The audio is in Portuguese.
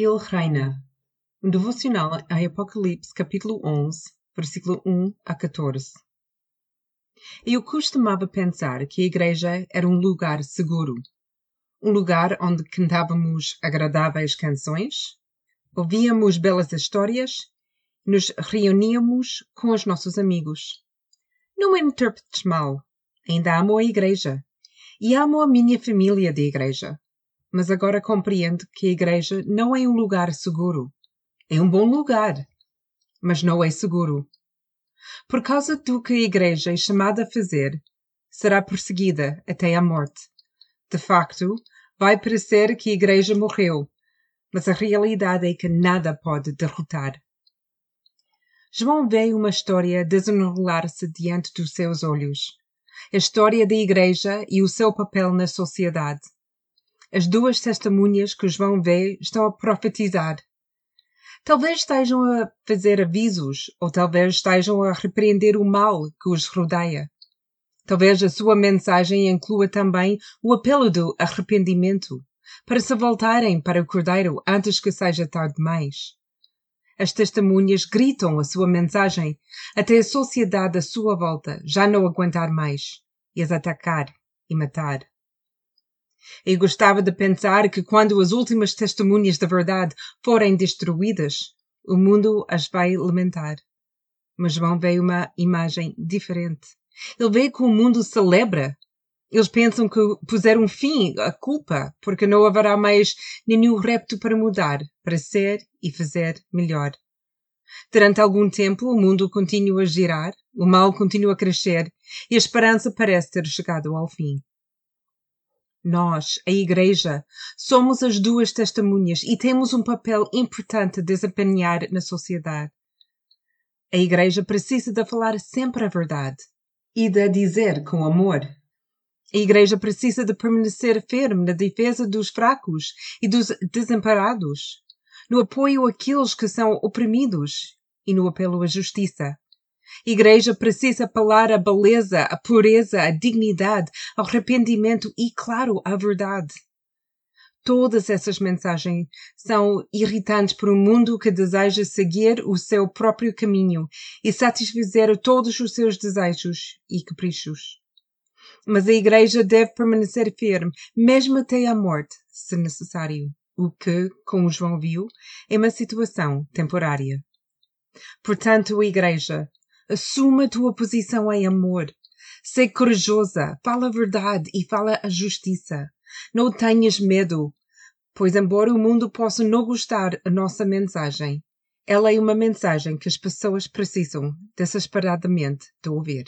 Ele reina. Um devocional em Apocalipse, capítulo 11, versículo 1 a 14. Eu costumava pensar que a igreja era um lugar seguro. Um lugar onde cantávamos agradáveis canções, ouvíamos belas histórias nos reuníamos com os nossos amigos. Não me interpretes mal. Ainda amo a igreja. E amo a minha família de igreja mas agora compreendo que a igreja não é um lugar seguro. É um bom lugar, mas não é seguro. Por causa do que a igreja é chamada a fazer, será perseguida até à morte. De facto, vai parecer que a igreja morreu, mas a realidade é que nada pode derrotar. João vê uma história desenrolar-se diante dos seus olhos. A história da igreja e o seu papel na sociedade. As duas testemunhas que João vê estão a profetizar. Talvez estejam a fazer avisos, ou talvez estejam a repreender o mal que os rodeia. Talvez a sua mensagem inclua também o apelo do arrependimento, para se voltarem para o Cordeiro antes que seja tarde demais. As testemunhas gritam a sua mensagem até a sociedade à sua volta já não aguentar mais e as atacar e matar. E gostava de pensar que quando as últimas testemunhas da verdade forem destruídas, o mundo as vai lamentar. Mas João vê uma imagem diferente. Ele vê que o mundo celebra. Eles pensam que puseram fim à culpa, porque não haverá mais nenhum repto para mudar, para ser e fazer melhor. Durante algum tempo, o mundo continua a girar, o mal continua a crescer e a esperança parece ter chegado ao fim. Nós, a Igreja, somos as duas testemunhas e temos um papel importante a desempenhar na sociedade. A Igreja precisa de falar sempre a verdade e de a dizer com amor. A Igreja precisa de permanecer firme na defesa dos fracos e dos desamparados, no apoio àqueles que são oprimidos e no apelo à justiça. A igreja precisa apelar à beleza, à pureza, à dignidade, ao arrependimento e, claro, à verdade. Todas essas mensagens são irritantes para um mundo que deseja seguir o seu próprio caminho e satisfazer todos os seus desejos e caprichos. Mas a Igreja deve permanecer firme, mesmo até à morte, se necessário, o que, como João viu, é uma situação temporária. Portanto, a Igreja Assuma a tua posição em amor. Sê corajosa, fala a verdade e fala a justiça. Não tenhas medo, pois embora o mundo possa não gostar da nossa mensagem, ela é uma mensagem que as pessoas precisam desesperadamente de ouvir.